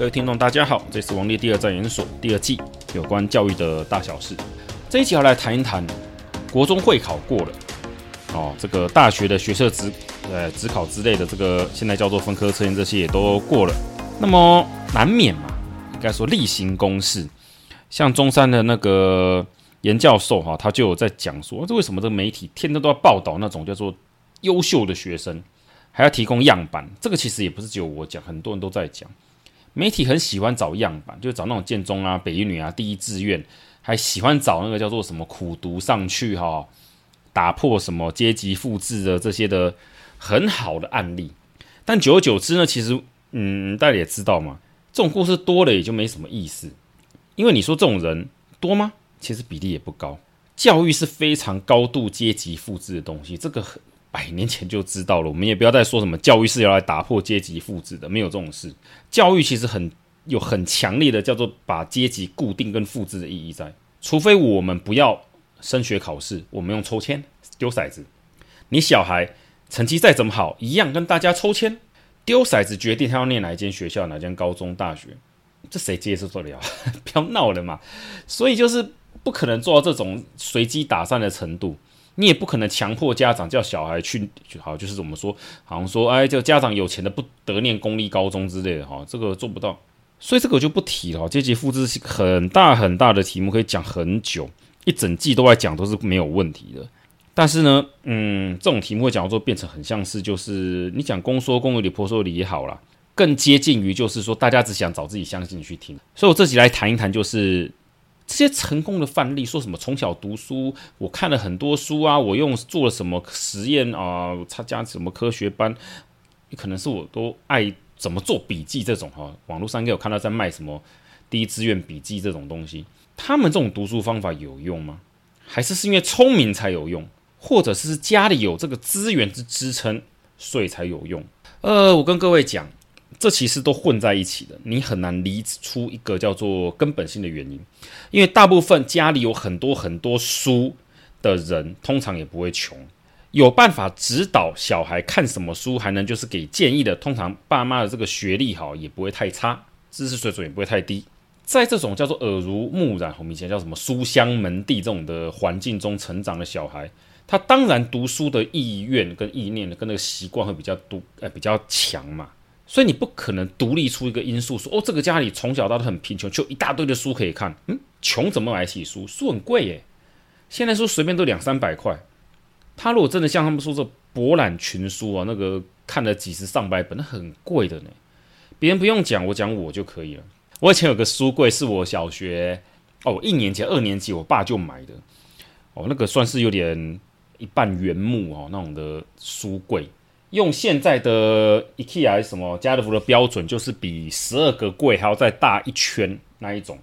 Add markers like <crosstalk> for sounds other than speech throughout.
各位听众，大家好，这是王立第二战研所第二季有关教育的大小事。这一集要来谈一谈国中会考过了哦，这个大学的学测职呃指考之类的，这个现在叫做分科测验，这些也都过了。那么难免嘛，应该说例行公事。像中山的那个严教授哈，他就有在讲说，这为什么这个媒体天天都要报道那种叫做优秀的学生，还要提供样板？这个其实也不是只有我讲，很多人都在讲。媒体很喜欢找样板，就找那种建中啊、北一女啊、第一志愿，还喜欢找那个叫做什么苦读上去哈、打破什么阶级复制的这些的很好的案例。但久而久之呢，其实嗯，大家也知道嘛，这种故事多了也就没什么意思。因为你说这种人多吗？其实比例也不高。教育是非常高度阶级复制的东西，这个。百年前就知道了，我们也不要再说什么教育是要来打破阶级复制的，没有这种事。教育其实很有很强烈的叫做把阶级固定跟复制的意义在，除非我们不要升学考试，我们用抽签丢骰子。你小孩成绩再怎么好，一样跟大家抽签丢骰子决定他要念哪一间学校、哪间高中、大学，这谁接受得了？<laughs> 不要闹了嘛！所以就是不可能做到这种随机打散的程度。你也不可能强迫家长叫小孩去，好，就是怎么说，好像说，哎，这家长有钱的不得念公立高中之类的，哈，这个做不到，所以这个我就不提了。阶级复制很大很大的题目，可以讲很久，一整季都在讲都是没有问题的。但是呢，嗯，这种题目会讲到说变成很像是，就是你讲公说公有理，婆说理也好啦，更接近于就是说大家只想找自己相信去听。所以我这集来谈一谈，就是。这些成功的范例，说什么从小读书，我看了很多书啊，我用做了什么实验啊，参加什么科学班，可能是我都爱怎么做笔记这种哈，网络上也有看到在卖什么第一志愿笔记这种东西，他们这种读书方法有用吗？还是是因为聪明才有用，或者是家里有这个资源之支撑，所以才有用？呃，我跟各位讲。这其实都混在一起的，你很难理出一个叫做根本性的原因，因为大部分家里有很多很多书的人，通常也不会穷，有办法指导小孩看什么书，还能就是给建议的，通常爸妈的这个学历好也不会太差，知识水准也不会太低，在这种叫做耳濡目染，我们以前叫什么书香门第这种的环境中成长的小孩，他当然读书的意愿跟意念跟那个习惯会比较多，呃，比较强嘛。所以你不可能独立出一个因素说哦，这个家里从小到大很贫穷，就一大堆的书可以看。嗯，穷怎么买起书？书很贵耶，现在书随便都两三百块。他如果真的像他们说这博览群书啊，那个看了几十上百本，那很贵的呢。别人不用讲，我讲我就可以了。我以前有个书柜，是我小学哦一年级、二年级，我爸就买的。哦，那个算是有点一半原木哦那种的书柜。用现在的 IKEA 还是什么家乐福的标准，就是比十二个柜还要再大一圈那一种，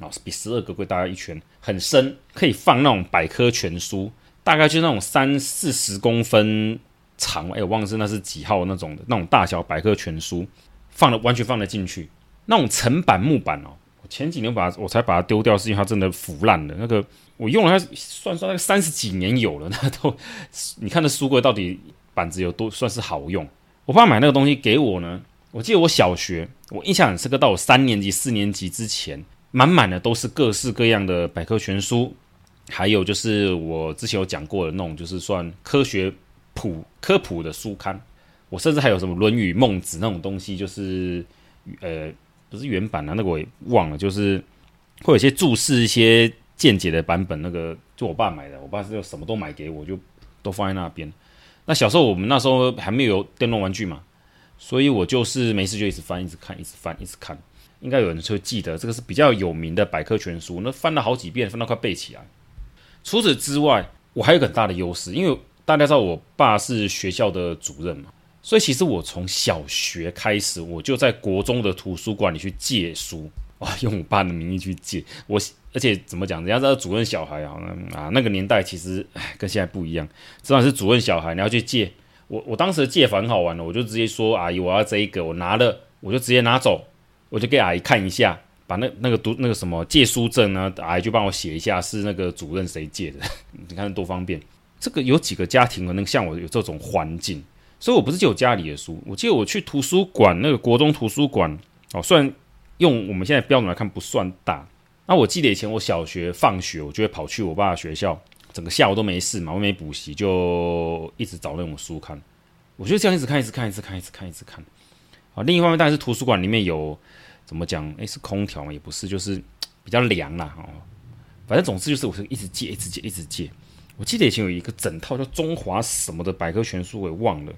啊，比十二个柜大一圈，很深，可以放那种百科全书，大概就那种三四十公分长，哎，我忘了是那是几号那种的那种大小百科全书，放了完全放得进去，那种层板木板哦，我前几年把我才把它丢掉，是因为它真的腐烂了，那个我用了它算算那个三十几年有了，那都你看那书柜到底。板子有多算是好用？我爸买那个东西给我呢。我记得我小学，我印象很深刻，到我三年级、四年级之前，满满的都是各式各样的百科全书，还有就是我之前有讲过的那种，就是算科学普科普的书刊。我甚至还有什么《论语》《孟子》那种东西，就是呃，不是原版啊，那个我也忘了，就是会有些注释一些见解的版本。那个就我爸买的，我爸是什么都买给我，就都放在那边。那小时候我们那时候还没有电动玩具嘛，所以我就是没事就一直翻，一直看，一直翻，一直看。应该有人就会记得这个是比较有名的百科全书，那翻了好几遍，翻到快背起来。除此之外，我还有很大的优势，因为大家知道我爸是学校的主任嘛，所以其实我从小学开始，我就在国中的图书馆里去借书。<laughs> 哇，用我爸的名义去借我，而且怎么讲？人家知道主任小孩啊，啊，那个年代其实跟现在不一样。知道是主任小孩，你要去借我。我当时的借法很好玩的，我就直接说：“阿姨，我要这一个。”我拿了，我就直接拿走，我就给阿姨看一下，把那那个读那个什么借书证呢，阿姨就帮我写一下是那个主任谁借的。<laughs> 你看多方便。这个有几个家庭可能像我有这种环境，所以我不是借我家里的书，我记得我去图书馆那个国中图书馆。哦，虽然用我们现在标准来看不算大。那我记得以前我小学放学，我就会跑去我爸的学校，整个下午都没事嘛，我没补习，就一直找那种书看。我就这样一直看，一直看，一直看，一直看，一直看。啊，另一方面当然是图书馆里面有怎么讲？诶，是空调嘛？也不是，就是比较凉啦。哦，反正总之就是我是一直借，一直借，一直借。我记得以前有一个整套叫中华什么的百科全书，我也忘了，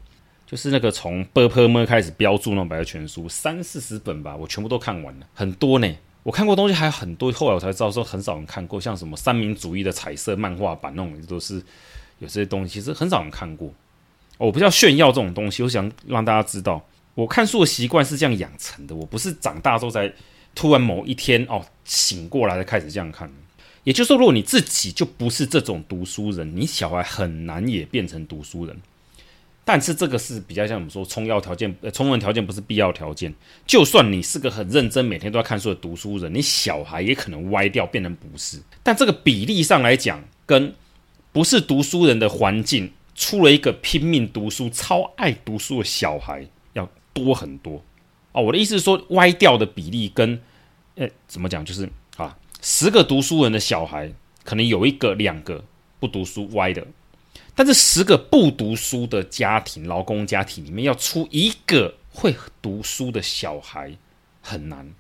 就是那个从《b u r p e r m e r 开始标注那种百科全书，三四十本吧，我全部都看完了，很多呢。我看过东西还有很多，后来我才知道说很少人看过，像什么三民主义的彩色漫画版那种，都是有些东西，其实很少人看过。我不叫炫耀这种东西，我想让大家知道，我看书的习惯是这样养成的，我不是长大之后才突然某一天哦醒过来才开始这样看。也就是说，如果你自己就不是这种读书人，你小孩很难也变成读书人。但是这个是比较像我们说充要条件，呃，充分条件不是必要条件。就算你是个很认真，每天都要看书的读书人，你小孩也可能歪掉，变成不是。但这个比例上来讲，跟不是读书人的环境出了一个拼命读书、超爱读书的小孩要多很多。哦，我的意思是说，歪掉的比例跟，呃，怎么讲，就是啊。十个读书人的小孩，可能有一个、两个不读书歪的，但是十个不读书的家庭、劳工家庭里面，要出一个会读书的小孩很难，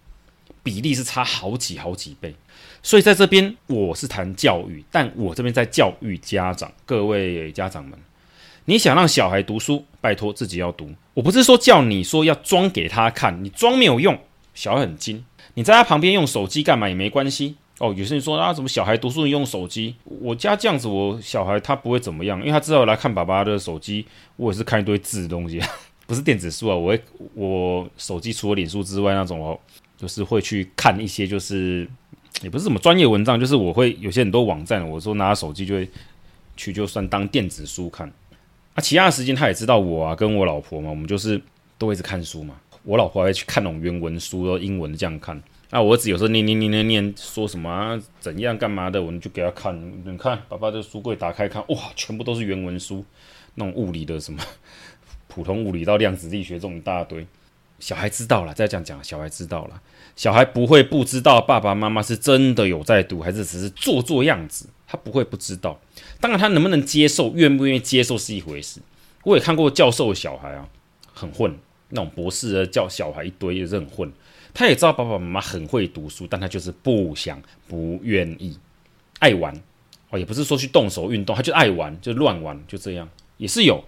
比例是差好几好几倍。所以在这边，我是谈教育，但我这边在教育家长，各位家长们，你想让小孩读书，拜托自己要读。我不是说叫你说要装给他看，你装没有用，小孩很精。你在他旁边用手机干嘛也没关系哦。有些人说啊，怎么小孩读书用手机？我家这样子，我小孩他不会怎么样，因为他知道来看爸爸的手机，我也是看一堆字的东西，<laughs> 不是电子书啊。我会我手机除了脸书之外，那种哦，就是会去看一些，就是也不是什么专业文章，就是我会有些很多网站，我说拿手机就会去，就算当电子书看。啊，其他的时间他也知道我啊，跟我老婆嘛，我们就是都会一直看书嘛。我老婆还会去看那种原文书，英文这样看。那我儿子有时候念念念念念，说什么啊，怎样干嘛的，我们就给他看。你看，爸爸的书柜打开看，哇，全部都是原文书，那种物理的什么，普通物理到量子力学这种一大堆。小孩知道了，再这样讲，小孩知道了，小孩不会不知道爸爸妈妈是真的有在读，还是只是做做样子，他不会不知道。当然，他能不能接受，愿不愿意接受是一回事。我也看过教授的小孩啊，很混。那种博士的叫小孩一堆也是很混，他也知道爸爸妈妈很会读书，但他就是不想、不愿意、爱玩哦，也不是说去动手运动，他就爱玩，就乱玩，就这样也是有。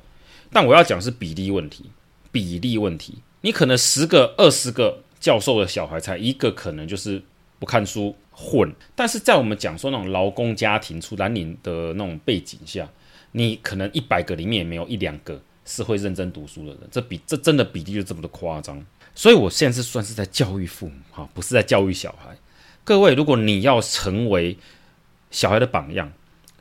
但我要讲是比例问题，比例问题。你可能十个、二十个教授的小孩才一个可能就是不看书混，但是在我们讲说那种劳工家庭出蓝领的那种背景下，你可能一百个里面也没有一两个。是会认真读书的人，这比这真的比例就这么的夸张，所以我现在是算是在教育父母哈，不是在教育小孩。各位，如果你要成为小孩的榜样，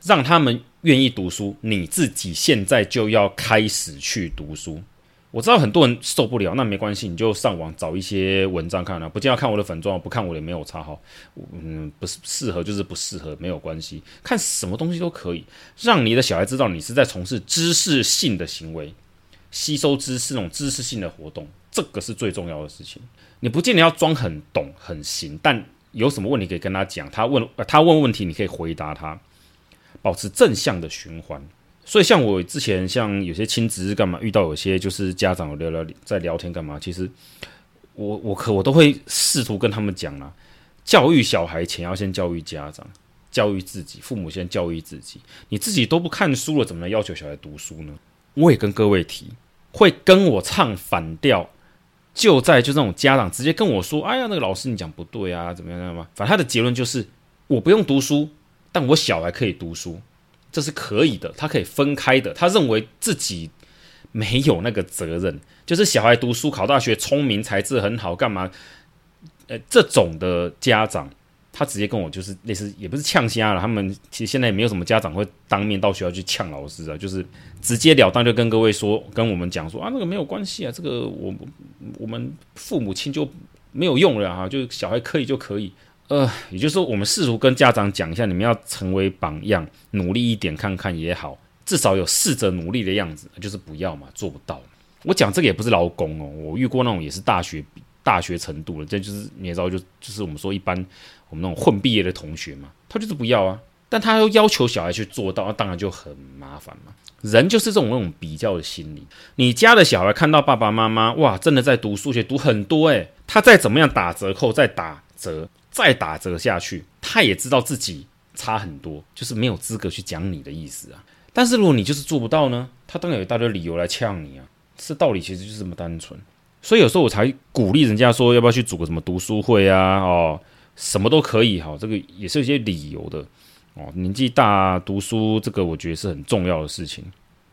让他们愿意读书，你自己现在就要开始去读书。我知道很多人受不了，那没关系，你就上网找一些文章看了，不见要看我的粉状，不看我的也没有差哈。嗯，不是适合就是不适合，没有关系，看什么东西都可以，让你的小孩知道你是在从事知识性的行为，吸收知识那种知识性的活动，这个是最重要的事情。你不见得要装很懂很行，但有什么问题可以跟他讲，他问他问问题，你可以回答他，保持正向的循环。所以，像我之前像有些亲子是干嘛，遇到有些就是家长聊聊在聊天干嘛，其实我我可我都会试图跟他们讲啦，教育小孩前要先教育家长，教育自己，父母先教育自己。你自己都不看书了，怎么能要求小孩读书呢？我也跟各位提，会跟我唱反调，就在就这种家长直接跟我说：“哎呀，那个老师你讲不对啊，怎么样怎么样？”反正他的结论就是我不用读书，但我小孩可以读书。这是可以的，他可以分开的。他认为自己没有那个责任，就是小孩读书考大学，聪明才智很好，干嘛？呃，这种的家长，他直接跟我就是类似，也不是呛瞎了。他们其实现在也没有什么家长会当面到学校去呛老师啊，就是直截了当就跟各位说，跟我们讲说啊，那个没有关系啊，这个我我们父母亲就没有用了啊，就小孩可以就可以。呃，也就是说，我们试图跟家长讲一下，你们要成为榜样，努力一点看看也好，至少有试着努力的样子。就是不要嘛，做不到。我讲这个也不是劳工哦，我遇过那种也是大学大学程度了，这就是你也知道，就就是我们说一般我们那种混毕业的同学嘛，他就是不要啊，但他又要求小孩去做到，那当然就很麻烦嘛。人就是这种那种比较的心理，你家的小孩看到爸爸妈妈哇，真的在读数学读很多诶，他再怎么样打折扣，再打折，再打折下去，他也知道自己差很多，就是没有资格去讲你的意思啊。但是如果你就是做不到呢，他当然有一大堆理由来呛你啊。这道理其实就是这么单纯，所以有时候我才鼓励人家说，要不要去组个什么读书会啊？哦，什么都可以哈，这个也是有些理由的。哦，年纪大读书这个，我觉得是很重要的事情。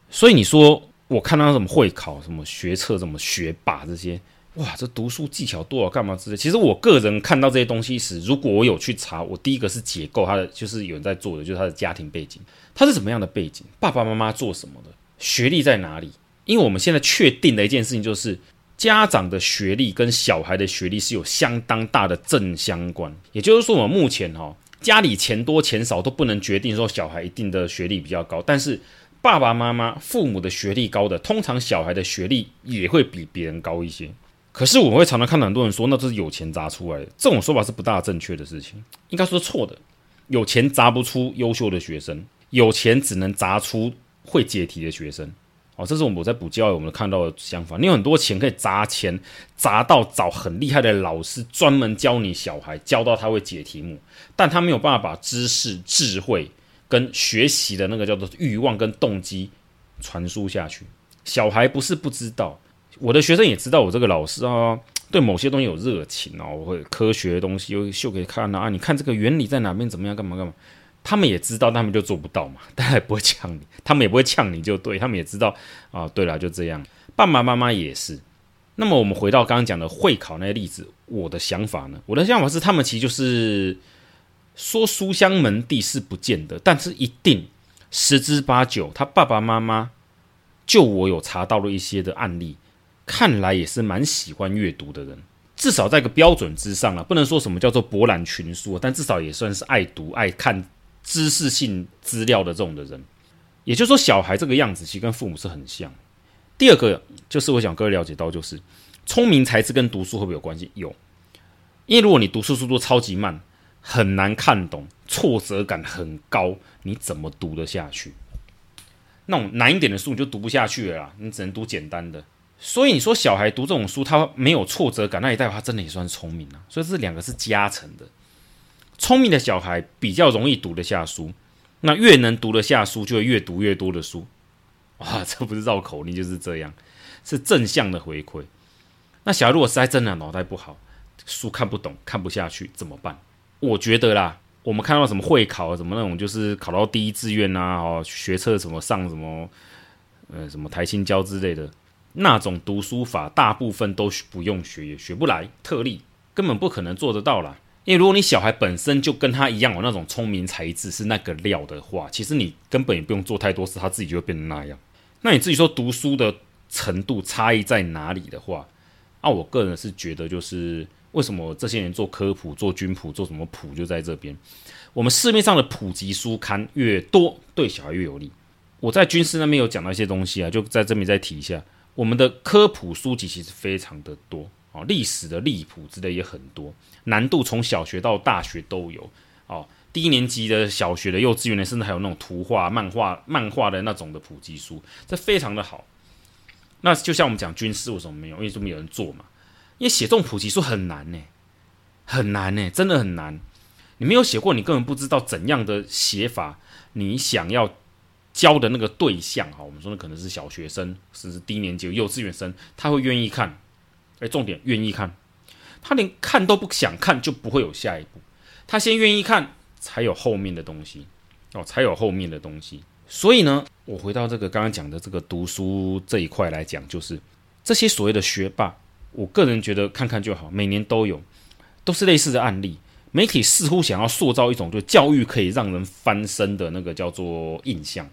所以你说我看到什么会考、什么学测、什么学霸这些，哇，这读书技巧多少干嘛之类。其实我个人看到这些东西时，如果我有去查，我第一个是解构他的，就是有人在做的，就是他的家庭背景，他是什么样的背景，爸爸妈妈做什么的，学历在哪里？因为我们现在确定的一件事情就是，家长的学历跟小孩的学历是有相当大的正相关。也就是说，我们目前哈。家里钱多钱少都不能决定说小孩一定的学历比较高，但是爸爸妈妈父母的学历高的，通常小孩的学历也会比别人高一些。可是我们会常常看到很多人说，那都是有钱砸出来的，这种说法是不大正确的事情，应该说错的。有钱砸不出优秀的学生，有钱只能砸出会解题的学生。哦，这是我们我在补教育我们看到的想法。你有很多钱可以砸钱砸到找很厉害的老师，专门教你小孩，教到他会解题目，但他没有办法把知识、智慧跟学习的那个叫做欲望跟动机传输下去。小孩不是不知道，我的学生也知道我这个老师啊，对某些东西有热情哦，我会科学的东西又秀给看啊，你看这个原理在哪边，怎么样，干嘛干嘛。他们也知道，他们就做不到嘛，<laughs> 当然也不会呛你，他们也不会呛你就对，他们也知道啊。对了，就这样，爸爸妈妈也是。那么我们回到刚刚讲的会考那些例子，我的想法呢？我的想法是，他们其实就是说书香门第是不见得，但是一定十之八九，他爸爸妈妈就我有查到了一些的案例，看来也是蛮喜欢阅读的人，至少在一个标准之上了，不能说什么叫做博览群书，但至少也算是爱读爱看。知识性资料的这种的人，也就是说，小孩这个样子其实跟父母是很像。第二个就是我想各位了解到，就是聪明才智跟读书会不会有关系？有，因为如果你读书速度超级慢，很难看懂，挫折感很高，你怎么读得下去？那种难一点的书你就读不下去了啦，你只能读简单的。所以你说小孩读这种书，他没有挫折感，那也代他真的也算聪明啊。所以这两个是加成的。聪明的小孩比较容易读得下书，那越能读得下书，就会越读越多的书。<laughs> 哇，这不是绕口令就是这样，是正向的回馈。那小孩如果实在真的脑袋不好，书看不懂、看不下去怎么办？我觉得啦，我们看到什么会考，什么那种就是考到第一志愿啊，哦，学测什么上什么，呃，什么台新交之类的那种读书法，大部分都不用学，也学不来，特例根本不可能做得到啦。因为如果你小孩本身就跟他一样有那种聪明才智，是那个料的话，其实你根本也不用做太多事，他自己就会变成那样。那你自己说读书的程度差异在哪里的话，那、啊、我个人是觉得就是为什么这些人做科普、做军普、做什么普就在这边。我们市面上的普及书刊越多，对小孩越有利。我在军师那边有讲到一些东西啊，就在这边再提一下，我们的科普书籍其实非常的多。哦，历史的历谱之类也很多，难度从小学到大学都有。哦，低年级的小学的、幼稚园的，甚至还有那种图画、漫画、漫画的那种的普及书，这非常的好。那就像我们讲军师为什么没有？因为就没有人做嘛。因为写这种普及书很难呢，很难呢，真的很难。你没有写过，你根本不知道怎样的写法，你想要教的那个对象，哈，我们说那可能是小学生，甚至低年级幼稚园生，他会愿意看。哎，重点愿意看，他连看都不想看，就不会有下一步。他先愿意看，才有后面的东西哦，才有后面的东西。所以呢，我回到这个刚刚讲的这个读书这一块来讲，就是这些所谓的学霸，我个人觉得看看就好，每年都有，都是类似的案例。媒体似乎想要塑造一种，就教育可以让人翻身的那个叫做印象，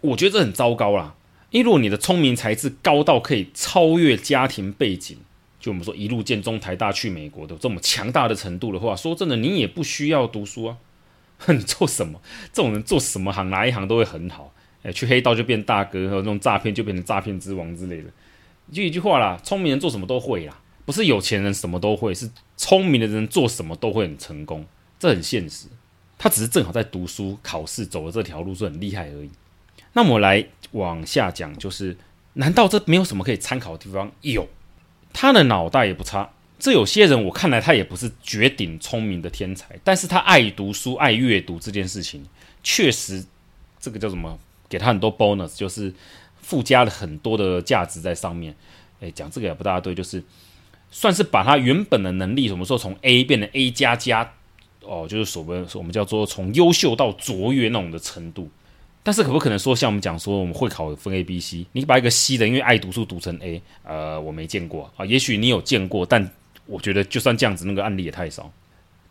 我觉得这很糟糕啦。因为如果你的聪明才智高到可以超越家庭背景，就我们说一路建中、台大去美国的这么强大的程度的话，说真的，你也不需要读书啊，<laughs> 你做什么？这种人做什么行，哪一行都会很好。哎，去黑道就变大哥，和那种诈骗就变成诈骗之王之类的。就一句话啦，聪明人做什么都会啦，不是有钱人什么都会，是聪明的人做什么都会很成功，这很现实。他只是正好在读书、考试走的这条路是很厉害而已。那么来往下讲，就是难道这没有什么可以参考的地方？有，他的脑袋也不差。这有些人我看来他也不是绝顶聪明的天才，但是他爱读书、爱阅读这件事情，确实这个叫什么？给他很多 bonus，就是附加了很多的价值在上面。诶，讲这个也不大对，就是算是把他原本的能力，什么时候从 A 变成 A 加加，哦，就是所谓我们叫做从优秀到卓越那种的程度。但是可不可能说像我们讲说我们会考分 A、B、C，你把一个 C 的因为爱读书读成 A，呃，我没见过啊，也许你有见过，但。我觉得就算这样子，那个案例也太少。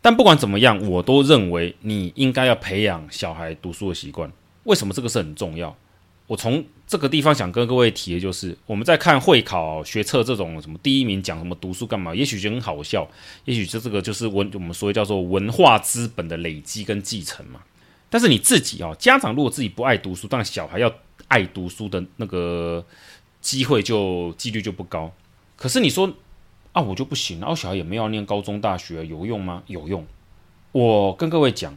但不管怎么样，我都认为你应该要培养小孩读书的习惯。为什么这个是很重要？我从这个地方想跟各位提的就是，我们在看会考学测这种什么第一名讲什么读书干嘛，也许就很好笑，也许这这个就是文我们所谓叫做文化资本的累积跟继承嘛。但是你自己啊，家长如果自己不爱读书，但小孩要爱读书的那个机会就几率就不高。可是你说。啊，我就不行了。我小孩也没有念高中大学，有用吗？有用。我跟各位讲，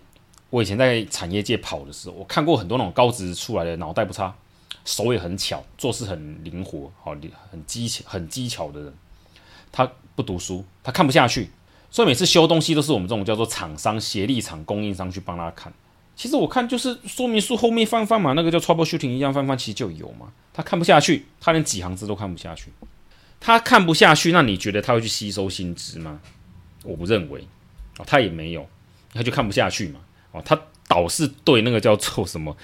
我以前在产业界跑的时候，我看过很多那种高职出来的，脑袋不差，手也很巧，做事很灵活，好，很机巧、很机巧的人。他不读书，他看不下去，所以每次修东西都是我们这种叫做厂商、协力厂、供应商去帮他看。其实我看就是说明书后面翻翻嘛，那个叫 troubleshooting 一样翻翻，其实就有嘛。他看不下去，他连几行字都看不下去。他看不下去，那你觉得他会去吸收新知吗？我不认为，哦，他也没有，他就看不下去嘛，哦，他倒是对那个叫做什么，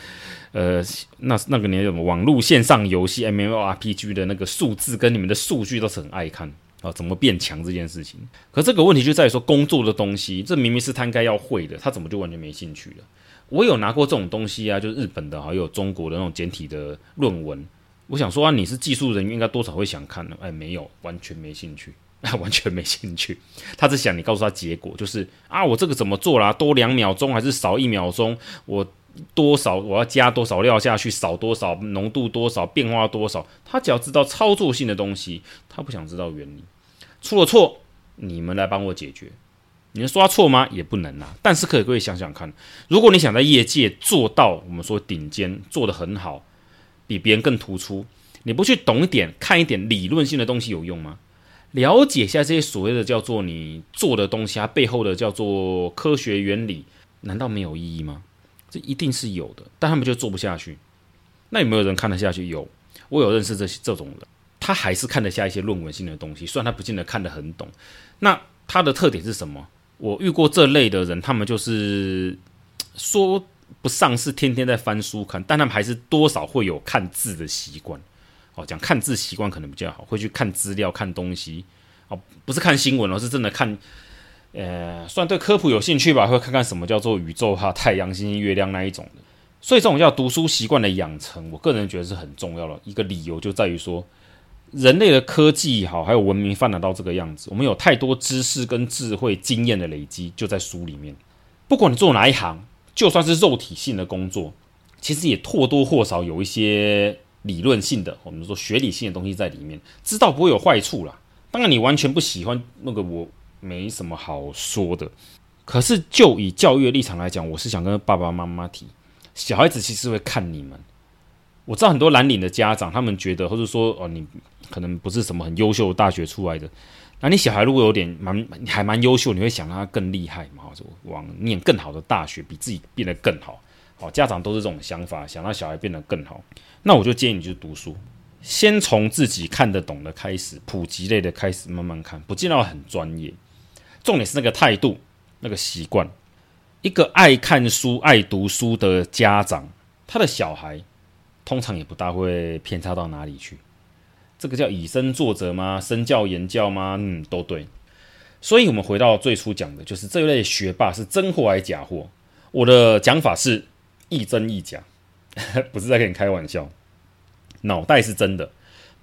呃，那那个年什么网络线上游戏 mmrpg 的那个数字跟你们的数据都是很爱看啊，怎么变强这件事情。可这个问题就在于说，工作的东西，这明明是他应该要会的，他怎么就完全没兴趣了？我有拿过这种东西啊，就是日本的，还有中国的那种简体的论文。我想说啊，你是技术人员，应该多少会想看的。哎，没有，完全没兴趣，<laughs> 完全没兴趣。他只想你告诉他结果，就是啊，我这个怎么做啦？多两秒钟还是少一秒钟？我多少我要加多少料下去？少多少浓度？多少变化多少？他只要知道操作性的东西，他不想知道原理。出了错，你们来帮我解决。你能说他错吗？也不能啊。但是可以各位想想看，如果你想在业界做到我们说顶尖，做得很好。比别人更突出，你不去懂一点、看一点理论性的东西有用吗？了解一下这些所谓的叫做你做的东西，它背后的叫做科学原理，难道没有意义吗？这一定是有的，但他们就做不下去。那有没有人看得下去？有，我有认识这些这种人，他还是看得下一些论文性的东西，虽然他不见得看得很懂。那他的特点是什么？我遇过这类的人，他们就是说。不上是天天在翻书看，但他们还是多少会有看字的习惯。哦，讲看字习惯可能比较好，会去看资料、看东西。哦，不是看新闻，而是真的看。呃，算对科普有兴趣吧，会看看什么叫做宇宙哈、太阳、星星、月亮那一种的。所以这种叫读书习惯的养成，我个人觉得是很重要的。一个理由就在于说，人类的科技好，还有文明发展到这个样子，我们有太多知识跟智慧、经验的累积，就在书里面。不管你做哪一行。就算是肉体性的工作，其实也或多或少有一些理论性的，我们说学理性的东西在里面，知道不会有坏处啦。当然，你完全不喜欢那个，我没什么好说的。可是，就以教育立场来讲，我是想跟爸爸妈妈提，小孩子其实会看你们。我知道很多蓝领的家长，他们觉得，或者说，哦，你可能不是什么很优秀的大学出来的。那你小孩如果有点蛮还蛮优秀，你会想让他更厉害嘛？就往念更好的大学，比自己变得更好。好，家长都是这种想法，想让小孩变得更好。那我就建议你去读书，先从自己看得懂的开始，普及类的开始慢慢看，不见得要很专业。重点是那个态度，那个习惯。一个爱看书、爱读书的家长，他的小孩通常也不大会偏差到哪里去。这个叫以身作则吗？身教言教吗？嗯，都对。所以，我们回到最初讲的，就是这一类学霸是真货还是假货？我的讲法是亦真亦假，<laughs> 不是在跟你开玩笑。脑袋是真的，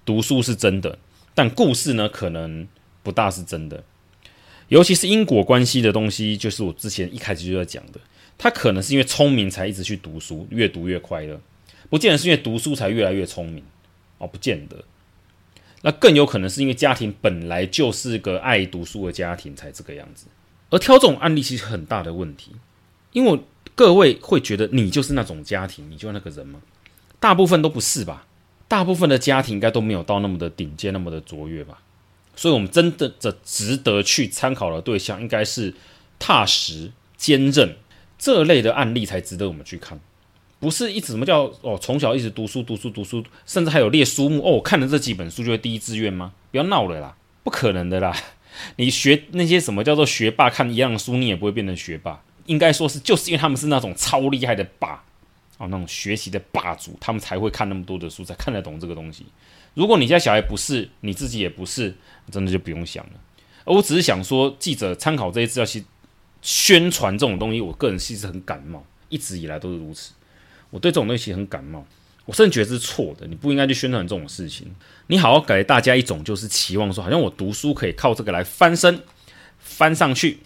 读书是真的，但故事呢，可能不大是真的。尤其是因果关系的东西，就是我之前一开始就在讲的，他可能是因为聪明才一直去读书，越读越快乐，不见得是因为读书才越来越聪明哦，不见得。那更有可能是因为家庭本来就是个爱读书的家庭才这个样子。而挑这种案例其实很大的问题，因为各位会觉得你就是那种家庭，你就那个人吗？大部分都不是吧？大部分的家庭应该都没有到那么的顶尖，那么的卓越吧？所以，我们真的的值得去参考的对象，应该是踏实、坚韧这类的案例才值得我们去看，不是一直什么叫哦，从小一直读书、读书、读书，甚至还有列书目哦，我看了这几本书就会第一志愿吗？不要闹了啦，不可能的啦！<laughs> 你学那些什么叫做学霸，看一样的书，你也不会变成学霸。应该说是，就是因为他们是那种超厉害的霸哦，那种学习的霸主，他们才会看那么多的书，才看得懂这个东西。如果你家小孩不是，你自己也不是，真的就不用想了。而我只是想说，记者参考这些资料，其实宣传这种东西，我个人其实很感冒，一直以来都是如此。我对这种东西很感冒，我甚至觉得是错的。你不应该去宣传这种事情。你好好给大家一种就是期望说，好像我读书可以靠这个来翻身，翻上去。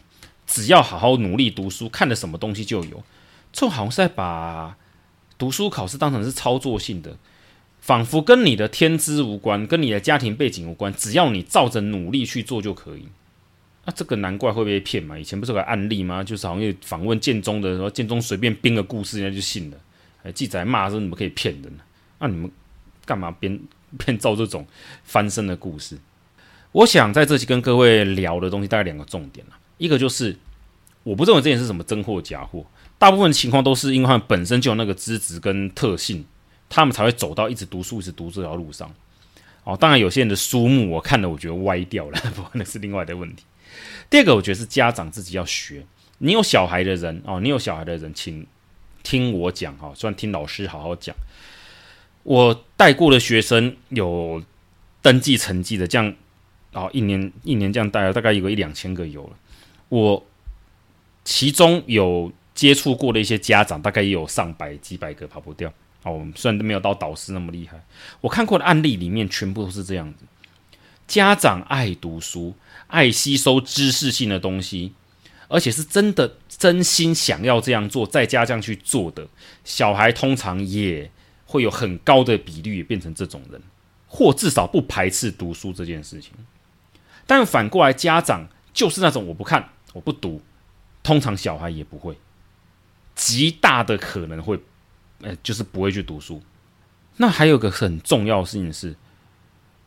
只要好好努力读书，看了什么东西就有。这好像是在把读书考试当成是操作性的。仿佛跟你的天资无关，跟你的家庭背景无关，只要你照着努力去做就可以。那、这个难怪会被骗嘛？以前不是有个案例吗？就是好像访问建中的时候，建中随便编个故事，人家就信了。哎，记者还骂说你们可以骗人，那、你们干嘛编 <laughs> 编造这种翻身的故事？我想在这期跟各位聊的东西大概两个重点，一个就是我不认为这件事什么真货假货，大部分情况都是因为他们本身就有那个资质跟特性。他们才会走到一直读书、一直读这条路上。哦，当然有些人的书目我看了，我觉得歪掉了，<laughs> 不过那是另外的问题。第二个，我觉得是家长自己要学。你有小孩的人哦，你有小孩的人，请听我讲哈，算听老师好好讲。我带过的学生有登记成绩的，这样啊，一年一年这样带了，大概有个一两千个有了。我其中有接触过的一些家长，大概也有上百几百个跑不掉。哦，我们虽然都没有到导师那么厉害，我看过的案例里面全部都是这样子。家长爱读书，爱吸收知识性的东西，而且是真的真心想要这样做，在家这样去做的小孩，通常也会有很高的比率变成这种人，或至少不排斥读书这件事情。但反过来，家长就是那种我不看，我不读，通常小孩也不会，极大的可能会。呃，就是不会去读书。那还有个很重要的事情是，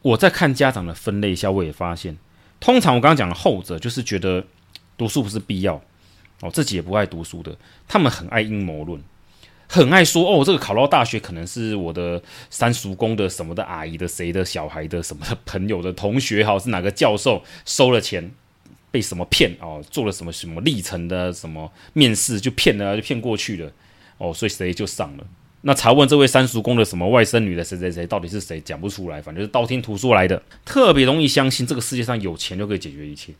我在看家长的分类下，我也发现，通常我刚刚讲的后者，就是觉得读书不是必要哦，自己也不爱读书的，他们很爱阴谋论，很爱说哦，这个考到大学可能是我的三叔公的什么的阿姨的谁的小孩的什么的朋友的同学，好是哪个教授收了钱被什么骗哦，做了什么什么历程的什么面试就骗了，就骗过去了。哦，所以谁就上了？那查问这位三叔公的什么外甥女的谁谁谁到底是谁？讲不出来，反正是道听途说来的。特别容易相信这个世界上有钱就可以解决一切，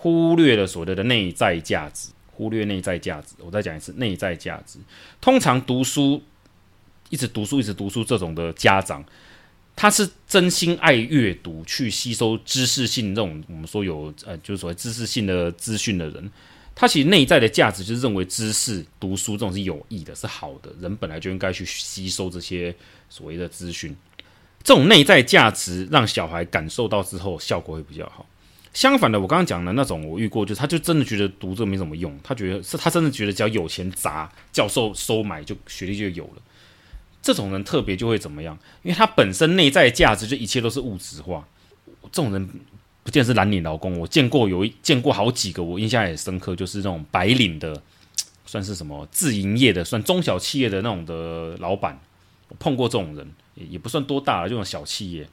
忽略了所谓的内在价值，忽略内在价值。我再讲一次，内在价值。通常读书，一直读书，一直读书这种的家长，他是真心爱阅读，去吸收知识性这种我们说有呃，就是所谓知识性的资讯的人。他其实内在的价值就是认为知识、读书这种是有益的，是好的。人本来就应该去吸收这些所谓的资讯。这种内在价值让小孩感受到之后，效果会比较好。相反的，我刚刚讲的那种，我遇过，就他就真的觉得读这没什么用，他觉得是他真的觉得只要有钱砸，教授收买，就学历就有了。这种人特别就会怎么样？因为他本身内在价值就一切都是物质化。这种人。不见是蓝领劳工，我见过有一见过好几个，我印象也深刻，就是那种白领的，算是什么自营业的，算中小企业的那种的老板，碰过这种人，也也不算多大了，这种小企业，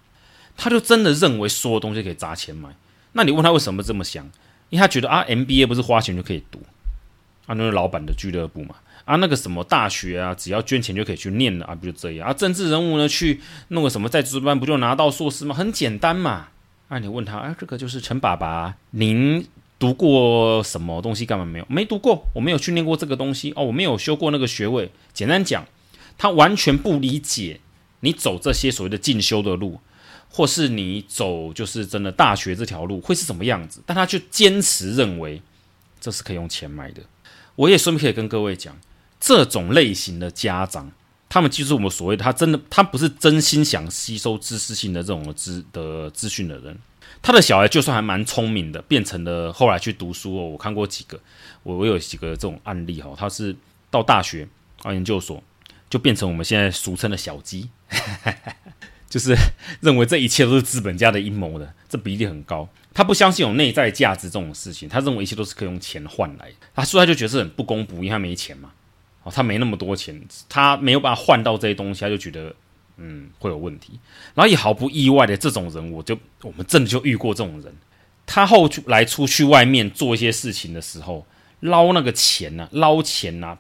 他就真的认为所有东西可以砸钱买。那你问他为什么这么想？因为他觉得啊，MBA 不是花钱就可以读，啊，那是老板的俱乐部嘛，啊，那个什么大学啊，只要捐钱就可以去念了啊，不就这样啊？政治人物呢，去弄个什么在职班不就拿到硕士吗？很简单嘛。啊，你问他，啊，这个就是陈爸爸，您读过什么东西？干嘛没有？没读过，我没有去念过这个东西哦，我没有修过那个学位。简单讲，他完全不理解你走这些所谓的进修的路，或是你走就是真的大学这条路会是什么样子，但他就坚持认为这是可以用钱买的。我也顺便可以跟各位讲，这种类型的家长他们就是我们所谓的他真的他不是真心想吸收知识性的这种资的资讯的人。他的小孩就算还蛮聪明的，变成了后来去读书哦。我看过几个，我我有几个这种案例哈，他是到大学啊研究所，就变成我们现在俗称的小鸡，就是 <laughs> 认为这一切都是资本家的阴谋的，这比例很高。他不相信有内在价值这种事情，他认为一切都是可以用钱换来。他说他就觉得很不公不义，因为他没钱嘛，哦，他没那么多钱，他没有办法换到这些东西，他就觉得。嗯，会有问题，然后也毫不意外的这种人，我就我们真的就遇过这种人。他后来出去外面做一些事情的时候，捞那个钱呐，捞钱呐，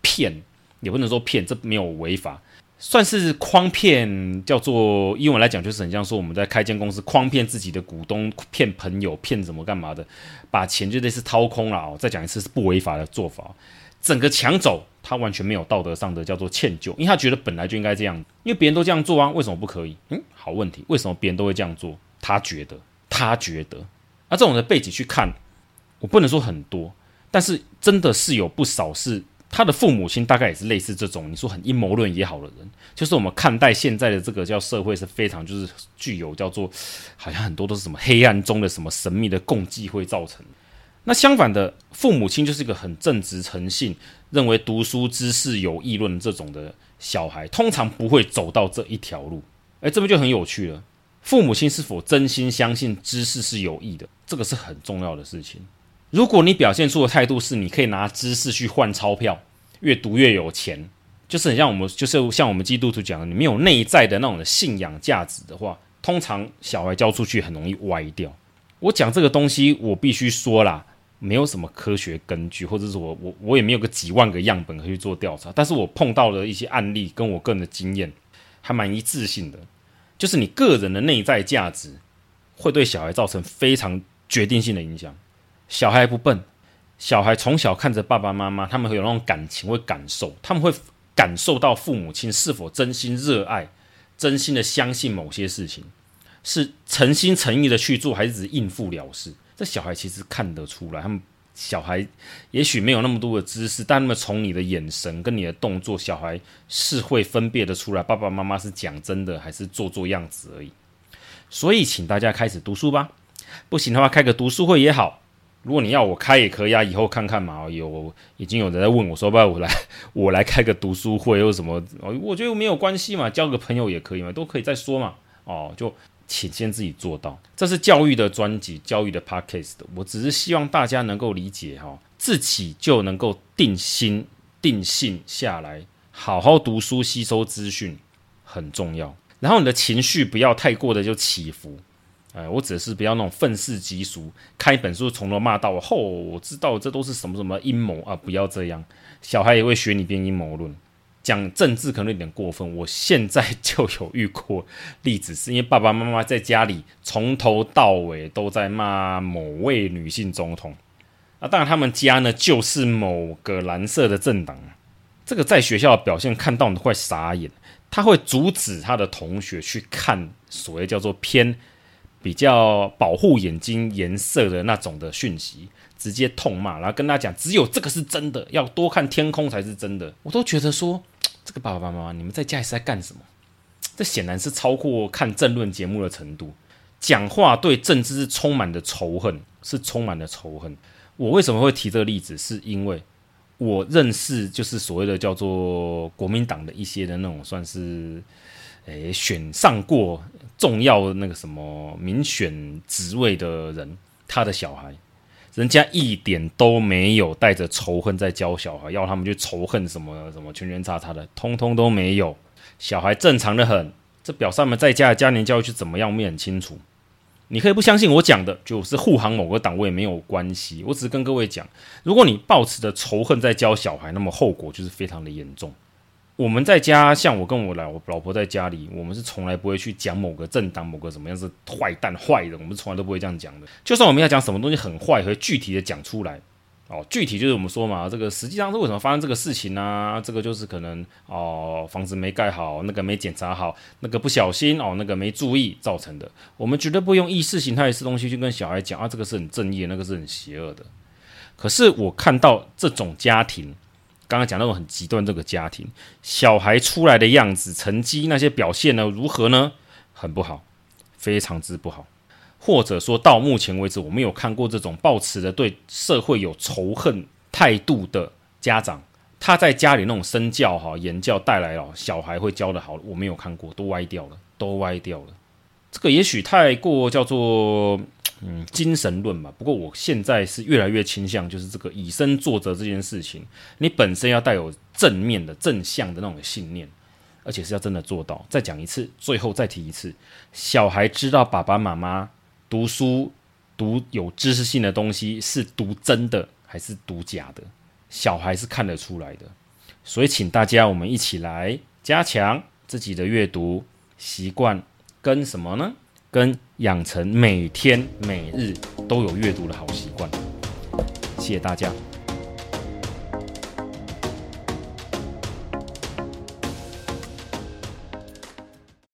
骗也不能说骗，这没有违法，算是诓骗，叫做英文来讲就是很像说我们在开间公司诓骗自己的股东，骗朋友，骗什么干嘛的，把钱就类似掏空了哦。再讲一次是不违法的做法。整个抢走，他完全没有道德上的叫做歉疚，因为他觉得本来就应该这样，因为别人都这样做啊，为什么不可以？嗯，好问题，为什么别人都会这样做？他觉得，他觉得，那这种的背景去看，我不能说很多，但是真的是有不少是他的父母亲，大概也是类似这种，你说很阴谋论也好的人，就是我们看待现在的这个叫社会是非常就是具有叫做，好像很多都是什么黑暗中的什么神秘的共济会造成。那相反的，父母亲就是一个很正直诚信，认为读书知识有议论这种的小孩，通常不会走到这一条路。哎，这边就很有趣了。父母亲是否真心相信知识是有益的？这个是很重要的事情。如果你表现出的态度是你可以拿知识去换钞票，越读越有钱，就是很像我们，就是像我们基督徒讲的，你没有内在的那种的信仰价值的话，通常小孩教出去很容易歪掉。我讲这个东西，我必须说啦。没有什么科学根据，或者是我我我也没有个几万个样本可以去做调查，但是我碰到了一些案例，跟我个人的经验还蛮一致性的，就是你个人的内在价值会对小孩造成非常决定性的影响。小孩不笨，小孩从小看着爸爸妈妈，他们会有那种感情，会感受，他们会感受到父母亲是否真心热爱，真心的相信某些事情，是诚心诚意的去做，还是只应付了事。这小孩其实看得出来，他们小孩也许没有那么多的知识，但他们从你的眼神跟你的动作，小孩是会分辨得出来，爸爸妈妈是讲真的还是做做样子而已。所以，请大家开始读书吧。不行的话，开个读书会也好。如果你要我开也可以啊，以后看看嘛。有已经有人在问我说，不然我来 <laughs> 我来开个读书会，又什么？我觉得没有关系嘛，交个朋友也可以嘛，都可以再说嘛。哦，就。请先自己做到，这是教育的专辑，教育的 podcast。我只是希望大家能够理解哈，自己就能够定心定性下来，好好读书，吸收资讯很重要。然后你的情绪不要太过的就起伏，哎，我只是不要那种愤世嫉俗，看一本书从头骂到尾，后、我知道这都是什么什么阴谋啊，不要这样，小孩也会学你编阴谋论。讲政治可能有点过分，我现在 <laughs> 就有遇过例子，是因为爸爸妈妈在家里从头到尾都在骂某位女性总统，啊，当然他们家呢就是某个蓝色的政党，这个在学校的表现看到你会傻眼，他会阻止他的同学去看所谓叫做偏比较保护眼睛颜色的那种的讯息。直接痛骂，然后跟他讲，只有这个是真的，要多看天空才是真的。我都觉得说，<tsk> 这个爸爸妈妈，你们在家里是在干什么？<tsk> 这显然是超过看政论节目的程度。讲话对政治充满的仇恨，是充满的仇恨。我为什么会提这个例子？是因为我认识就是所谓的叫做国民党的一些的那种算是，诶选上过重要的那个什么民选职位的人，他的小孩。人家一点都没有带着仇恨在教小孩，要他们去仇恨什么什么圈圈叉叉的，通通都没有。小孩正常的很，这表示他们在家的家庭教育是怎么样，我们也很清楚。你可以不相信我讲的，就是护航某个党，位没有关系。我只是跟各位讲，如果你抱持着仇恨在教小孩，那么后果就是非常的严重。我们在家，像我跟我老老婆在家里，我们是从来不会去讲某个政党、某个什么样是坏蛋、坏人，我们从来都不会这样讲的。就算我们要讲什么东西很坏，会具体的讲出来。哦，具体就是我们说嘛，这个实际上是为什么发生这个事情呢、这个就是可能哦，房子没盖好，那个没检查好，那个不小心哦，那个没注意造成的。我们绝对不用意识形态的东西去跟小孩讲啊，这个是很正义，那个是很邪恶的。可是我看到这种家庭。刚刚讲那种很极端这个家庭，小孩出来的样子、成绩那些表现呢，如何呢？很不好，非常之不好。或者说到目前为止，我没有看过这种抱持着对社会有仇恨态度的家长，他在家里那种身教哈、言教带来了小孩会教得好，我没有看过，都歪掉了，都歪掉了。这个也许太过叫做。嗯，精神论嘛。不过我现在是越来越倾向，就是这个以身作则这件事情，你本身要带有正面的、正向的那种信念，而且是要真的做到。再讲一次，最后再提一次，小孩知道爸爸妈妈读书读有知识性的东西是读真的还是读假的，小孩是看得出来的。所以，请大家我们一起来加强自己的阅读习惯，跟什么呢？跟养成每天每日都有阅读的好习惯，谢谢大家。